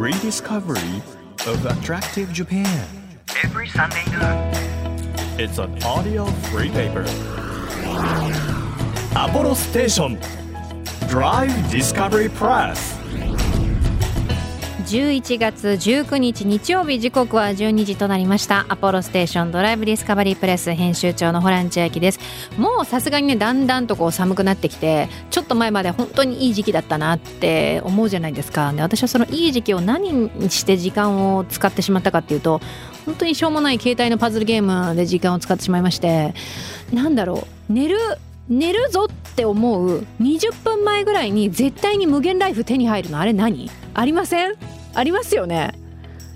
rediscovery of attractive Japan. every Sunday noon. It's an audio free paper. Apollo Station Drive Discovery Press. 11月19日日曜日時刻は12時となりました。アポロステーションドライブディスカバリープレス編集長のホラン千秋です。もうさすがにねだんだんとこう寒くなってきてちょっと前まで本当にいい時期だったなって思うじゃないですか。で私はそのいい時期を何にして時間を使ってしまったかっていうと本当にしょうもない携帯のパズルゲームで時間を使ってしまいましてなんだろう。寝る寝るぞっって思う20分前ぐらいに絶対に無限ライフ手に入るのあれ何？ありません？ありますよね。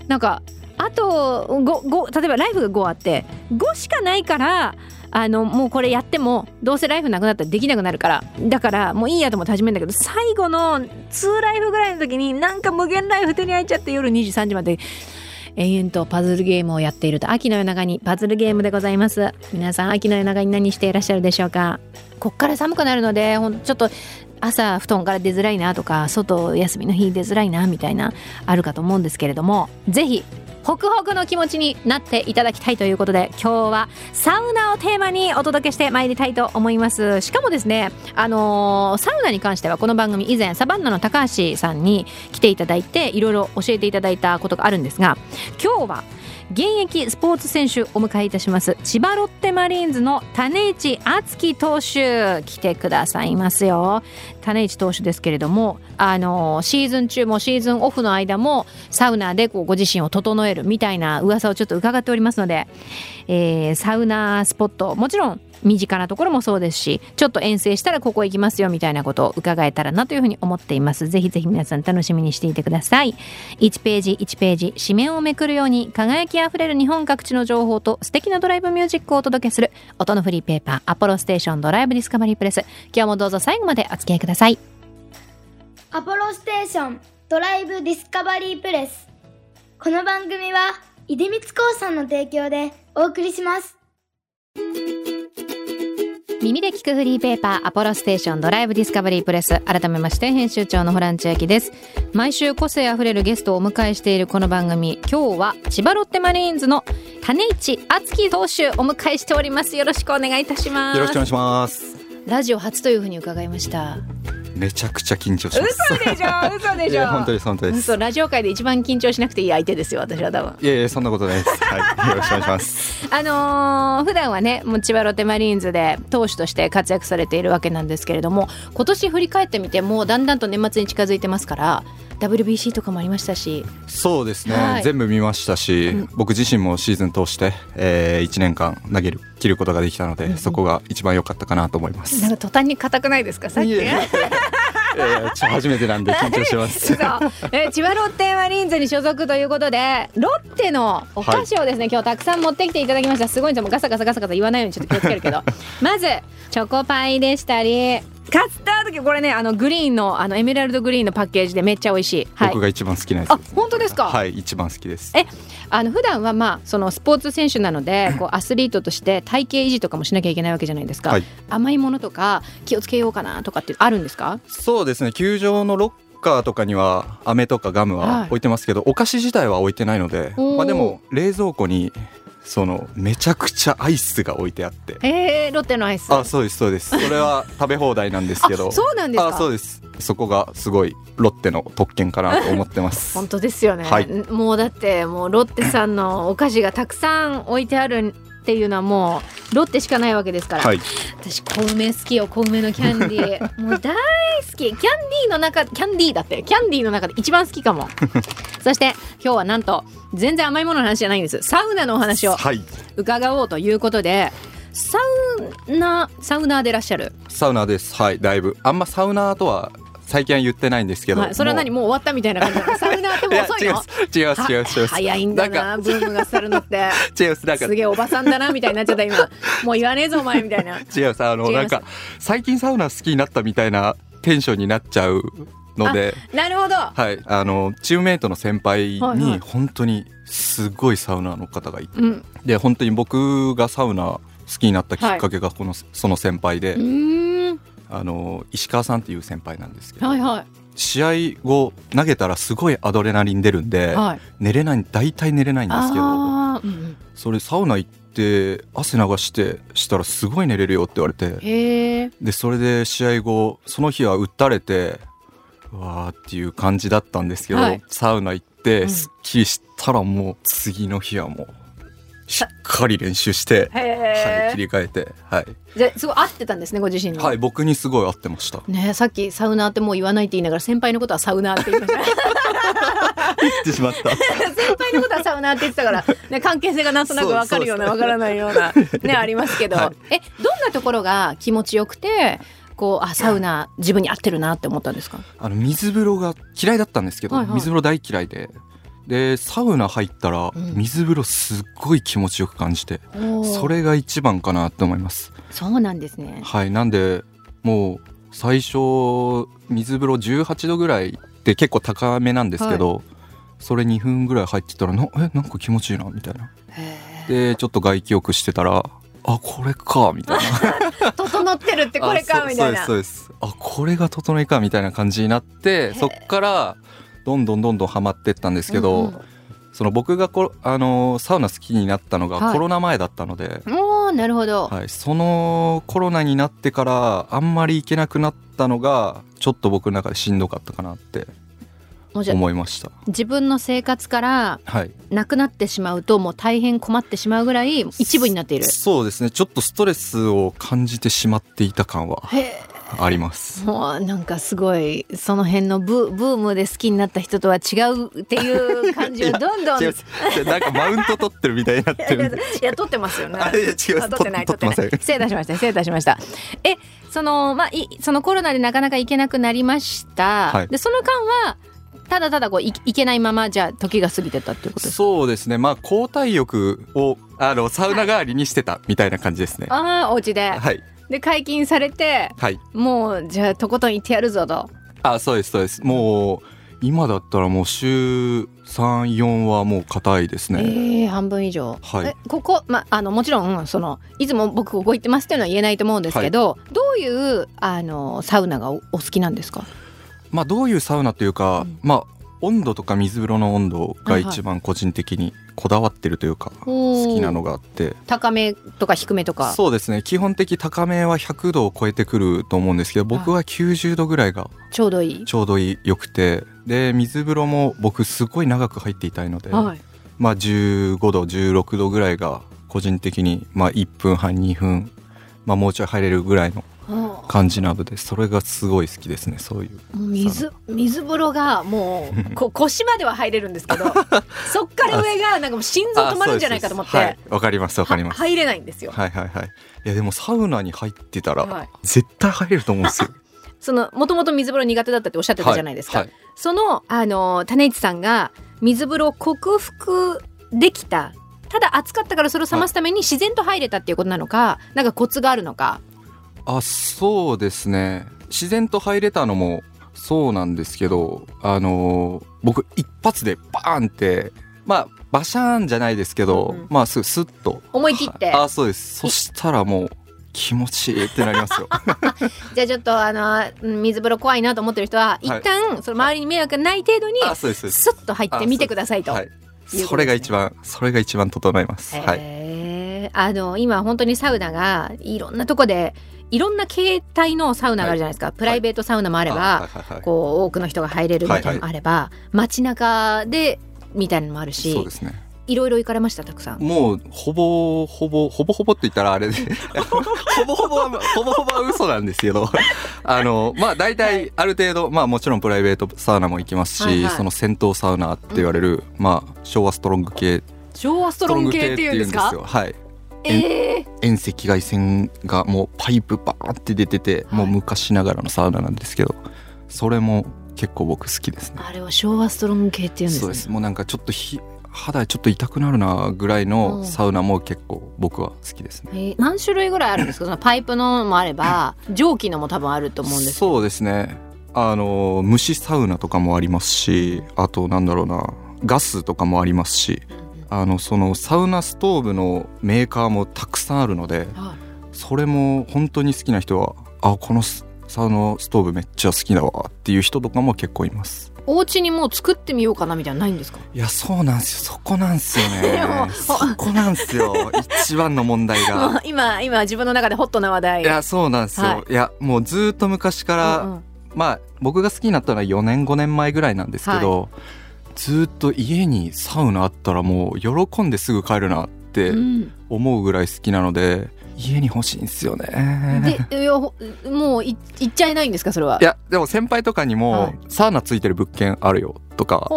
なんかあと 5, 5例えばライフが5あって5しかないからあのもうこれやってもどうせライフなくなったらできなくなるからだからもういいやと思って始めるんだけど最後の2ライフぐらいの時になんか無限ライフ手に入っちゃって夜23時まで延々とパズルゲームをやっていると秋の夜長にパズルゲームでございます。皆さん秋の夜長に何していらっしゃるでしょうか？こっから寒くなるのでほんちょっと朝布団から出づらいなとか外休みの日出づらいなみたいなあるかと思うんですけれどもぜひホクホクの気持ちになっていただきたいということで今日はサウナをテーマにお届けしてまいりたいと思います。しかもですねあのーサウナに関してはこの番組以前サバンナの高橋さんに来ていただいていろいろ教えていただいたことがあるんですが今日は現役スポーツ選手お迎えいたします千葉ロッテマリーンズの種市敦樹投手来てくださいますよ。種市投手ですけれどもあのシーズン中もシーズンオフの間もサウナでこうご自身を整えるみたいな噂をちょっと伺っておりますので、えーサウナスポットもちろん身近なところもそうですしちょっと遠征したらここ行きますよみたいなことを伺えたらなというふうに思っています。ぜひぜひ皆さん楽しみにしていてください。1ページ1ページ紙面をめくるように輝きあふれる日本各地の情報と素敵なドライブミュージックをお届けする音のフリーペーパーアポロステーションドライブディスカバリープレス。今日もどうぞ最後までお付き合いくださいアポロステーションドライブディスカバリープレス。この番組は出光興産の提供でお送りします。耳で聞くフリーペーパーアポロステーションドライブディスカバリープレス。改めまして編集長のホラン千秋です。毎週個性あふれるゲストをお迎えしているこの番組今日は千葉ロッテマリーンズの種市敦樹投手お迎えしております。よろしくお願いいたします。よろしくお願いします。ラジオ初というふうに伺いましためちゃくちゃ緊張します。嘘でしょ嘘で いや本当です本当です。嘘ラジオ界で一番緊張しなくていい相手ですよ私は多分いやいやそんなことないです。はい、よろしくお願いします。あのー普段はねもう千葉ロッテマリーンズで投手として活躍されているわけなんですけれども今年振り返ってみてもうだんだんと年末に近づいてますから WBC とかもありましたしそうですね、はい全部見ましたし、僕自身もシーズン通して、えー、1年間投げる切ることができたので、そこが一番良かったかなと思います。なんか途端に硬くないですかさっきいやいやいやいやちょ初めてなんで 緊張してます。え千葉ロッテマリーンズに所属ということでロッテのお菓子をですね、今日たくさん持ってきていただきました。すごいんですよ。もうガサガサガサガサ言わないようにちょっと気をつけるけど。まずチョコパイでしたりカスタードこれねあのグリーンのあのエメラルドグリーンのパッケージでめっちゃ美味しい、はい。僕、が一番好きなやつあです。本当ですか、はい一番好きです。えあの普段はまあそのスポーツ選手なのでこうアスリートとして体型維持とかもしなきゃいけないわけじゃないですか、はい。甘いものとか気をつけようかなとかってあるんですか？そうですね。球場のロッカーとかには飴とかガムはい。は置いてますけど、お菓子自体は置いてないので、まあ、でも冷蔵庫にそのめちゃくちゃアイスが置いてあって。えー、ロッテのアイス。あそうですそうです。それは 食べ放題なんですけど。あそうなんですか？あそうです。そこがすごいロッテの特権かなと思ってます。本当ですよね、はい。もうだってもうロッテさんのお菓子がたくさん置いてあるっていうのはもうロッテしかないわけですから、はい。私小梅好きよ小梅のキャンディー。もう大好き。キャンディーの中キャンディーだって。キャンディーの中で一番好きかも。そして今日はなんと全然甘いものの話じゃないんです。サウナのお話をはい。伺おうということでサウナサウナーでいらっしゃる、サウナです。はいだいぶ。あんまサウナーとは最近は言ってないんですけど、はい、それは何？ももう終わったみたいな感じ サウナーってう遅いの？違います違います違います早いんだななブームが去るのって。違いますなんか。すげえおばさんだなみたいになっちゃった今。もう言わねえぞお前みたいな。違います。あのなんか最近サウナ好きになったみたいなテンションになっちゃうので。なるほど。はいあのチームメイトの先輩はいはい。に本当にすごいサウナーの方がいて、うん。で本当に僕がサウナ好きになったきっかけがこの、その先輩で、あの石川さんっていう先輩なんですけど、はいはい。試合後投げたらすごいアドレナリン出るんで、はい。寝れない大体寝れないんですけどうんうん。それサウナ行って汗流してしたらすごい寝れるよって言われてでそれで試合後その日は打たれてうわーっていう感じだったんですけど、はい。サウナ行ってうん。すっきりしたらもう次の日はもうしっかり練習して、へはい、え切り替えて、はい、じゃあすごい合ってたんですねご自身にはい、僕にすごい合ってました。ねさっきサウナーってもう言わないって言いながら先輩のことはサウナーって言いました言ってしまった。先輩のことはサウナーって言ってたから、ね、関係性がなんとなく分かるような分からないようなね ありますけど、はえどんなところが気持ちよくてこうあサウナ自分に合ってるなって思ったんですか？あの水風呂が嫌いだったんですけど、はいはい。水風呂大嫌いで。でサウナ入ったらうん。水風呂すっごい気持ちよく感じて、それが一番かなと思います。そうなんですね。はいなんでもう最初水風呂18度ぐらいって結構高めなんですけど、それ2分ぐらい入ってたらなえなんか気持ちいいなみたいな。でちょっと外気浴してたらあこれかみたいな。整ってるってこれかあみたいな。そうですそうです。あこれが整いかみたいな感じになってそっからどんどんどんどんハマってったんですけど、うんうん。その僕がこあのサウナ好きになったのがはい。コロナ前だったので、おーなるほど、はい、そのコロナになってからあんまり行けなくなったのがちょっと僕の中でしんどかったかなって思いました。自分の生活からはい、なくなってしまうともう大変困ってしまうぐらい一部になっている。そうですね。ちょっとストレスを感じてしまっていた感は。へえあります。もうなんかすごいその辺のブブームで好きになった人とは違うっていう感じをどんどんなんかマウント取ってるみたいになってる。いや撮ってますよね。あいや違いますあ撮ってない撮ってない。失礼いたしました失礼いたしました。えそのまあいそのコロナでなかなか行けなくなりました。はいでその間はただただこうい行けないままじゃあ時が過ぎてたっていうことですか？そうですねまあ交代浴をあのサウナ代わりにしてたみたいな感じですね。ああお家で、はいで解禁されてはいもうじゃあとことん行ってやるぞと。あそうですそうですもう今だったらもう週34はもう硬いですね。ええ半分以上。はいえここまあのもちろんそのいつも僕ここ行ってますっていうのは言えないと思うんですけど、どういうあのサウナがおお好きなんですか？まあどういうサウナというか、うんまあ温度とか水風呂の温度が一番個人的にこだわってるというか、好好きなのがあって高めとか低めとか？そうですね基本的高めは100度を超えてくると思うんですけど僕は90度ぐらいがちょうどいい。ちょうどいい良くてで水風呂も僕すごい長く入っていたいので、はい。まあ15度16度ぐらいが個人的にまあ1分半2分まあもうちょい入れるぐらいのも感じなのでそれがすごい好きですねそういうう水水風呂がもうこ 腰までは入れるんですけど そっから上がなんかもう心臓止まるんじゃないかと思って、あそうですはいわかりますわかりますは入れないんですよ。はいはいはいいやでもサウナに入ってたら、はい絶対入れると思うんですよ そのもともと水風呂苦手だったっておっしゃってたじゃないですか。はいはいそのあの種市さんが水風呂を克服できた。ただ暑かったからそれを冷ますために自然と入れたっていうことなのか、なんかコツがあるのか。あそうですね。自然と入れたのもそうなんですけどあのー僕一発でバーンってまあバシャーンじゃないですけど、うんうん。まあすスッと。思い切って。あそうです。そしたらもう気持ちいいってなりますよ。じゃあちょっとあのうん水風呂怖いなと思ってる人は一旦その周りに迷惑がない程度にあそうですそうです。スッと入ってみてくださいと。はい。それが一番それが一番整います。はいあの今本当にサウナがいろんなとこでいろんな形態のサウナがあるじゃないですか、プライベートサウナもあれば、あはい。はい。はい。こう多くの人が入れるみたいなのもあれば、街中でみたいなのもあるしそうですね。いろいろ行かれました？たくさん。もうほぼほぼほぼほぼって言ったらあれで。ほぼほぼはほぼほぼは嘘なんですけど あのまあ大体ある程度まあもちろんプライベートサウナも行きますし、はいはい。その銭湯サウナって言われる、まあ昭和ストロング系。昭和ストロング系っていうんですか？よ。はいえー、遠赤外線がもうパイプバーって出てて、もう昔ながらのサウナなんですけどそれも結構僕好きですね。あれは昭和ストロング系っていうんですね。そうです。もうなんかちょっとひ肌ちょっと痛くなるなぐらいうん。のサウナも結構僕は好きですね。えー何種類ぐらいあるんですか？そのパイプのもあれば蒸気のも多分あると思うんですそうですね。あの蒸しサウナとかもありますしあとなんだろうなガスとかもありますしあのそのサウナストーブのメーカーもたくさんあるのではい。それも本当に好きな人はあこのササウナストーブめっちゃ好きだわっていう人とかも結構います。お家にもう作ってみようかなみたいなのないんですか？いやそうなんですよ。そこなんですよね。そこなんですよ。一番の問題が。今今自分の中でホットな話題。いやそうなんですよ、、はい。やもうずーっと昔から、うんうん。まあ僕が好きになったのは4年5年前ぐらいなんですけど、ずーっと家にサウナあったらもう喜んですぐ帰るなってうん。思うぐらい好きなので家に欲しいんですよね。でいやほもうい行っちゃいないんですかそれは？いやでも先輩とかにも、はい。サウナついてる物件あるよとか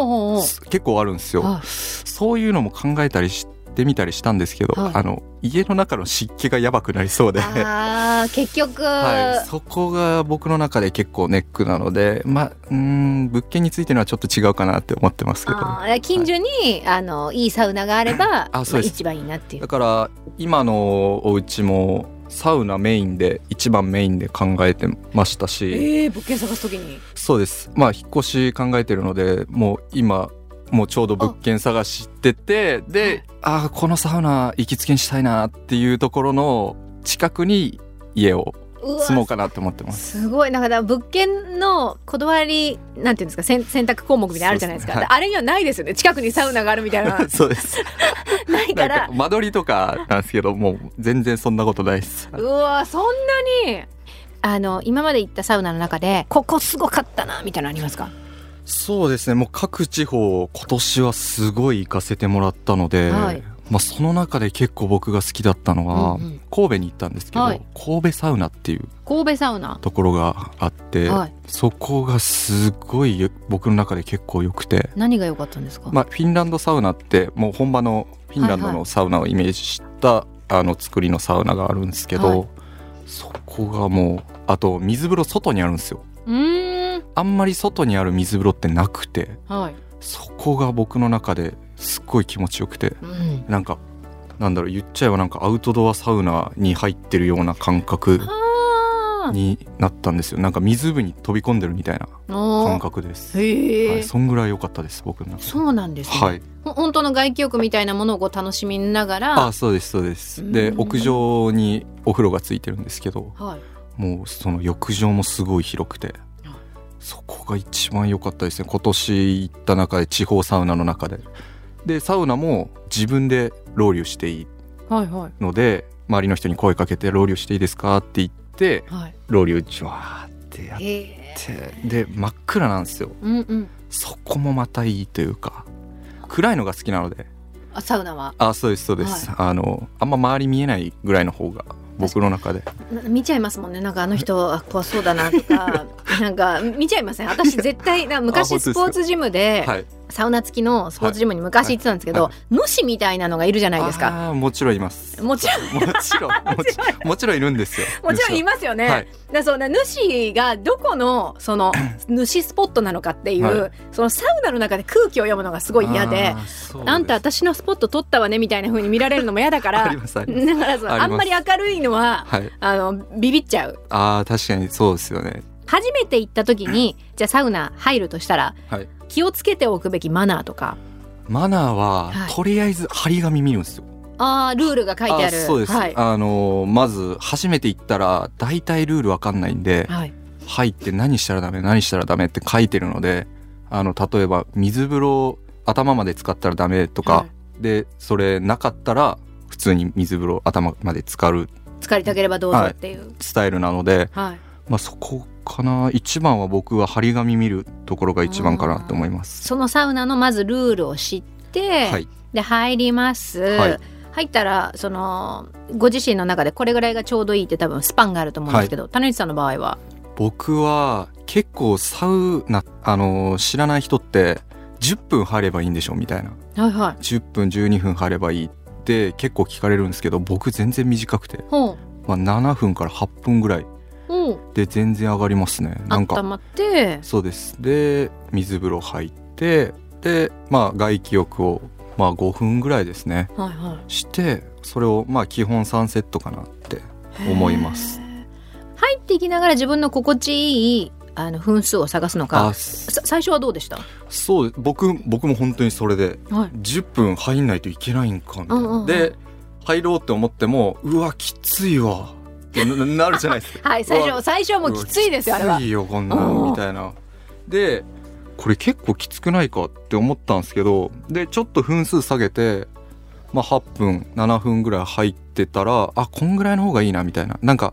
結構あるんですよ、はい。そういうのも考えたりしてみたりしたんですけど、はい。あの家の中の湿気がやばくなりそうで、あー結局、はい、そこが僕の中で結構ネックなのでまあうーん物件についてのはちょっと違うかなって思ってますけど。近所に、あのいいサウナがあればあそうです。ま一番いいなっていう。だから今のお家もサウナメインで一番メインで考えてましたし、えー、物件探すときに。そうです。まあ引っ越し考えてるのでもう今もうちょうど物件探しててでああこのサウナ行きつけにしたいなっていうところの近くに家を住もうかなって思ってます。すごい。なんか物件のこだわりなんていうんですか選選択項目みたいなのあるじゃないですか。そうですね。あれにはないですよね。近くにサウナがあるみたいな そうです。ないから。間取りとかなんですけどもう全然そんなことないです。うわそんなに。あの今まで行ったサウナの中でここすごかったなみたいなのありますか？そうですね。もう各地方今年はすごい行かせてもらったので、はい。まあ、その中で結構僕が好きだったのは、うんうん。神戸に行ったんですけど、はい。神戸サウナっていう神戸サウナ。ところがあって、はい。そこがすごい僕の中で結構良くて、何が良かったんですか、まあ、フィンランドサウナってもう本場のフィンランドはい。はのサウナをイメージした、あの作りのサウナがあるんですけど、はい。そこがもうあと水風呂外にあるんですよあんまり外にある水風呂ってなくてはい、そこが僕の中ですっごい気持ちよくてうん、なんかなんだろう言っちゃえばなんかアウトドアサウナに入ってるような感覚あ。になったんですよ。なんか湖に飛び込んでるみたいなー。感覚です、へえ、はい、そんぐらい良かったです僕の中で。そうなんですね、はい。ほ本当の外気浴みたいなものをこう楽しみながら。あそうですそうです。うん。で屋上にお風呂がついてるんですけどはいもうその浴場もすごい広くてそこが一番良かったですね。今年行った中で地方サウナの中で。でサウナも自分でロウリュしていい。はいはい。ので周りの人に声かけて「ロウリュしていいですか?」って言ってはい。ロウリュジュワーってやってで真っ暗なんですよ。うんうん。そこもまたいいというか暗いのが好きなので。あサウナは？あそうですそうです、あのあんま周り見えないぐらいの方が僕の中で。な見ちゃいますもんね。なんかあの人あ怖そうだなとか。なんか見ちゃいません？私絶対昔スポーツジムではいサウナ付きのスポーツジムに昔行ってたんですけど、は主みたいなのがいるじゃないですか。もちろんいます。もちろん。もちろん もちろんいるんですよ。もちろんいますよね。はい。だそうな主がどこのその主スポットなのかっていう、はい。そのサウナの中で空気を読むのがすごい嫌であ。んた私のスポット取ったわねみたいな風に見られるのも嫌だか あらだからそうあんまり明るいのははい。あのビビっちゃう。あー確かにそうですよね。初めて行った時にじゃあサウナ入るとしたらはい気をつけておくべきマナーとか。マナーは、はい。とりあえず張り紙見るんですよ。あールールが書いてある。あそうです、はい、あのーまず初めて行ったら大体ルールわかんないんではい、入って何したらダメ何したらダメって書いてるのであの例えば水風呂頭まで使ったらダメとか、はでそれなかったら普通に水風呂頭まで浸かる疲れたければどうぞっていう。スタイルなので、はい、まあ、そこかな。一番は僕は張り紙見るところが一番かなと思います。そのサウナのまずルールを知って、はい、で入ります、はい。入ったらそのご自身の中でこれぐらいがちょうどいいって多分スパンがあると思うんですけど、種市さんの場合は？僕は結構サウナあの知らない人って10分入ればいいんでしょみたいな。はいはい。10分12分入ればいいって結構聞かれるんですけど僕全然短くて、まあ、7分から8分ぐらいで全然上がりますね。なんか温まって。そうです。で水風呂入ってでまあ外気浴をまあ5分ぐらいですね。はいはい。してそれをまあ基本3セットかなって思います。入っていきながら自分の心地いいあの分数を探すのか最初はどうでした？そう僕僕も本当にそれではい。10分入んないといけないんかみたいな、うんうんうん。で入ろうって思ってもうわきついわってな なるじゃないですか。はい最初最初はもうきついですよあれは。きついよこんなみたいな。でこれ結構きつくないかって思ったんですけどでちょっと分数下げてまあ8分7分ぐらい入ってたらあこんぐらいの方がいいなみたいな。なんか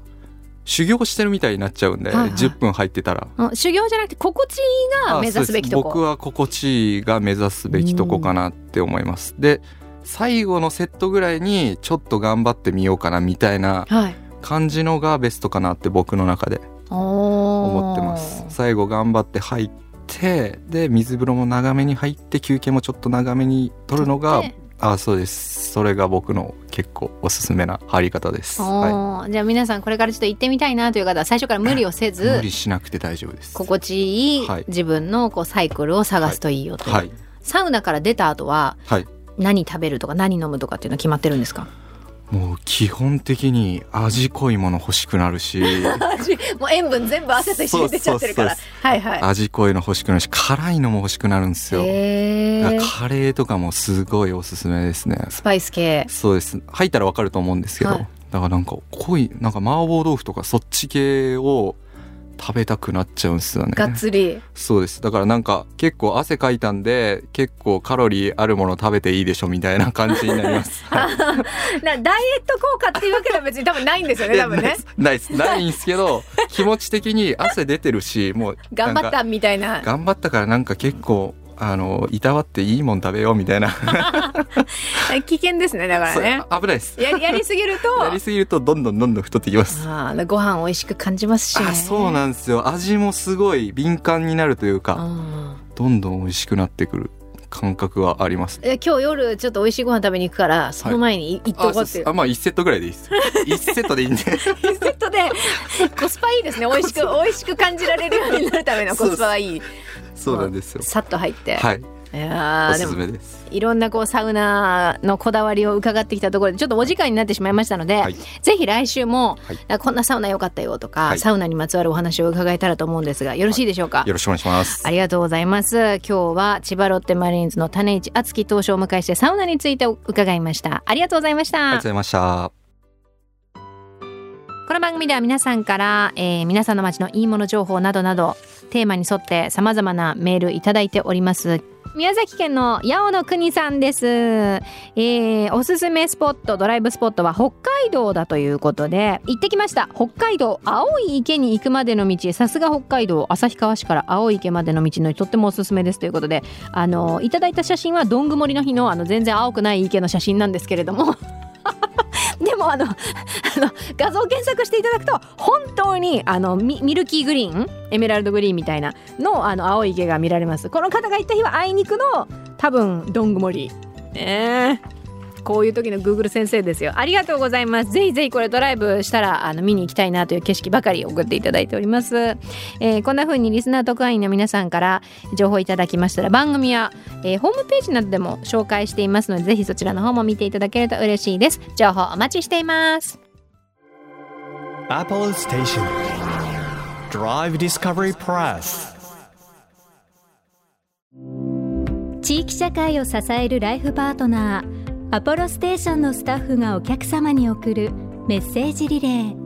修行してるみたいになっちゃうんで、はいはい。10分入ってたら。うん修行じゃなくて心地いいが目指すべきとこ。僕は心地が目指すべきとこかなって思います。で最後のセットぐらいにちょっと頑張ってみようかなみたいなはい感じのがベストかなって僕の中で思思ってます。最後頑張って入ってで水風呂も長めに入って休憩もちょっと長めに取るのがあそうです。それが僕の結構おすすめな入り方です、はおー。じゃあ皆さんこれからちょっと行ってみたいなという方は最初から無理をせい、ず無理しなくて大丈夫です。心地いいはい。自分のこうサイクルを探すといいよとはい。サウナから出た後ははい。何食べるとか何飲むとかっていうのは決まってるんですか？もう基本的に味濃いもの欲しくなるし。もう塩分全部汗と一緒に出ちゃってるから。はいはい。味濃いの欲しくなるし辛いのも欲しくなるんですよ。カレーとかもすごいおすすめですね。スパイス系。そうです。入ったらわかると思うんですけど、はい。だからなんか濃いなんか麻婆豆腐とかそっち系を食べたくなっちゃうんですよね。がっつり。そうです。だからなんか結構汗かいたんで結構カロリーあるもの食べていいでしょみたいな感じになります。は いなダイエット効果っていうわけでは別に多分ないんですよね多分ね。ないです。ないんです。けど 気持ち的に汗出てるしもう頑張ったみたいな。頑張ったからなんか結構あのいたわっていいもん食べようみたいな。危険ですねだからね。危ないです。ややりすぎると。やりすぎるとどんどんどんどん太ってきます。あーご飯美味しく感じますしね。あそうなんですよ。味もすごい敏感になるというかうんどんどん美味しくなってくる感覚はあります。え今日夜ちょっと美味しいご飯食べに行くからその前に行っとあこうっていう、あまあ1セットぐらいでいいです。1セットでいいんで。セットでコスパいいですね。美味しく美味しく感じられるようになるためのコスパはいいそうなんですよ。さっと入って、はい。いやおすすもめです。いろんなこうサウナのこだわりを伺ってきたところでちょっとお時間になってしまいましたので、はい。ぜひ来週も、はい。あこんなサウナ良かったよとか、はい。サウナにまつわるお話を伺えたらと思うんですがよろしいでしょうか、よろしくお願いします。ありがとうございます。今日は千葉ロッテマリーンズの種市敦樹投手をお迎えしてサウナについて伺いました。ありがとうございました。ありがとうございましたこの番組では皆さんから、えー皆さんの街のいいもの情報などなどテーマに沿って様々なメールいただいております。宮崎県の八尾の国さんです、えーおすすめスポットドライブスポットは北海道だということで行ってきました。北海道青い池に行くまでの道。さすが北海道旭川市から青い池までの道のとってもおすすめです。ということであのいただいた写真はどんぐもりの日のあの全然青くない池の写真なんですけれども。でもあの あの画像検索していただくと本当にあのミミルキーグリーンエメラルドグリーンみたいなのあの青い池が見られます。この方が行った日はあいにくの多分どんぐもり。ねえこういう時の Google 先生ですよ。ありがとうございます。ぜひぜひこれドライブしたらあの見に行きたいなという景色ばかり送っていただいております、えーこんな風にリスナー特派員の皆さんから情報いただきましたら番組や、えーホームページなどでも紹介していますのでぜひそちらの方も見ていただけると嬉しいです。情報お待ちしています。Apple Station. Drive Discovery Press. 地域社会を支えるライフパートナーアポロステーションのスタッフがお客様に送るメッセージリレー。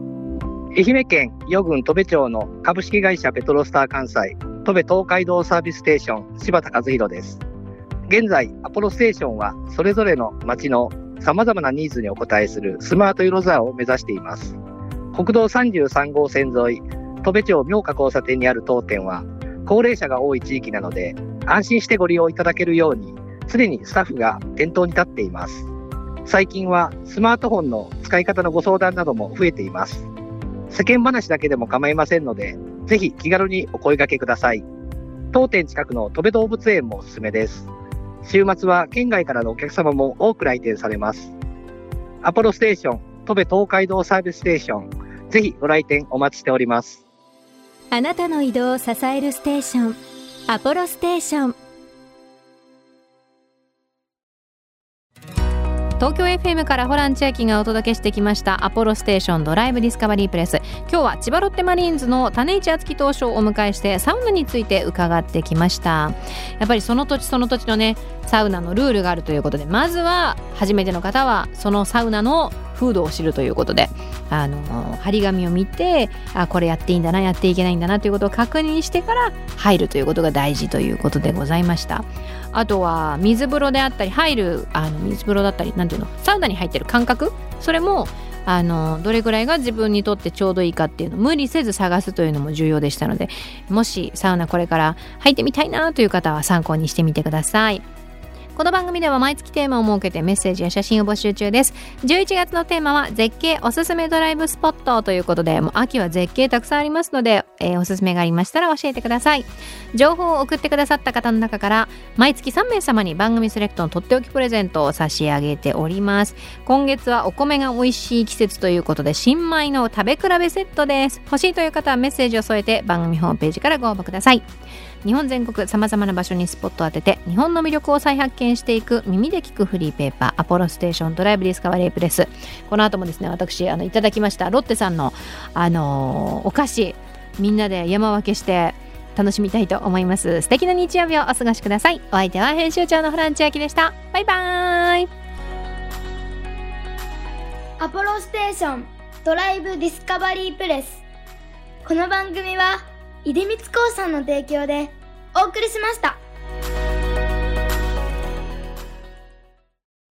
愛媛県余郡戸部町の株式会社ペトロスター関西戸部東海道サービスステーション柴田和弘です。現在アポロステーションはそれぞれの町の様々なニーズにお応えするスマートユーザーを目指しています。国道33号線沿い戸部町明華交差点にある当店は高齢者が多い地域なので安心してご利用いただけるように常にスタッフが店頭に立っています最近はスマートフォンの使い方のご相談なども増えています世間話だけでも構いませんので、ぜひ気軽にお声掛けください。当店近くの戸部動物園もおすすめです。週末は県外からのお客様も多く来店されます。アポロステーション、戸部東海道サービスステーション、ぜひご来店お待ちしております。あなたの移動を支えるステーションアポロステーション東京 FM からホラン千秋がお届けしてきましたアポロステーションドライブディスカバリープレス。今日は千葉ロッテマリーンズの種市敦樹投手をお迎えしてサウナについて伺ってきました。やっぱりその土地その土地のねサウナのルールがあるということでまずは初めての方はそのサウナの風土を知るということであの張り紙を見てあこれやっていいんだなやっていけないんだなということを確認してから入るということが大事ということでございました。あとは水風呂であったり入るあの水風呂だったりなんていうのサウナに入ってる感覚？それもあのどれぐらいが自分にとってちょうどいいかっていうのを無理せず探すというのも重要でしたのでもしサウナこれから入ってみたいなという方は参考にしてみてください。この番組では毎月テーマを設けてメッセージや写真を募集中です。11月のテーマは絶景おすすめドライブスポットということで、もう秋は絶景たくさんありますので、えー、おすすめがありましたら教えてください。情報を送ってくださった方の中から毎月3名様に番組セレクトのとっておきプレゼントを差し上げております。今月はお米が美味しい季節ということで、新米の食べ比べセットです。欲しいという方はメッセージを添えて番組ホームページからご応募ください。日本全国さまざまな場所にスポットを当てて日本の魅力を再発見していく耳で聞くフリーペーパーアポロステーションドライブディスカバリープレス。この後もですね私あのいただきましたロッテさんの、あのー、お菓子みんなで山分けして楽しみたいと思います。素敵な日曜日をお過ごしください。お相手は編集長のフランチアキでした。バイバーイ。アポロステーション。ドライブディスカバリープレス。この番組は出光興産の提供でお送りしました。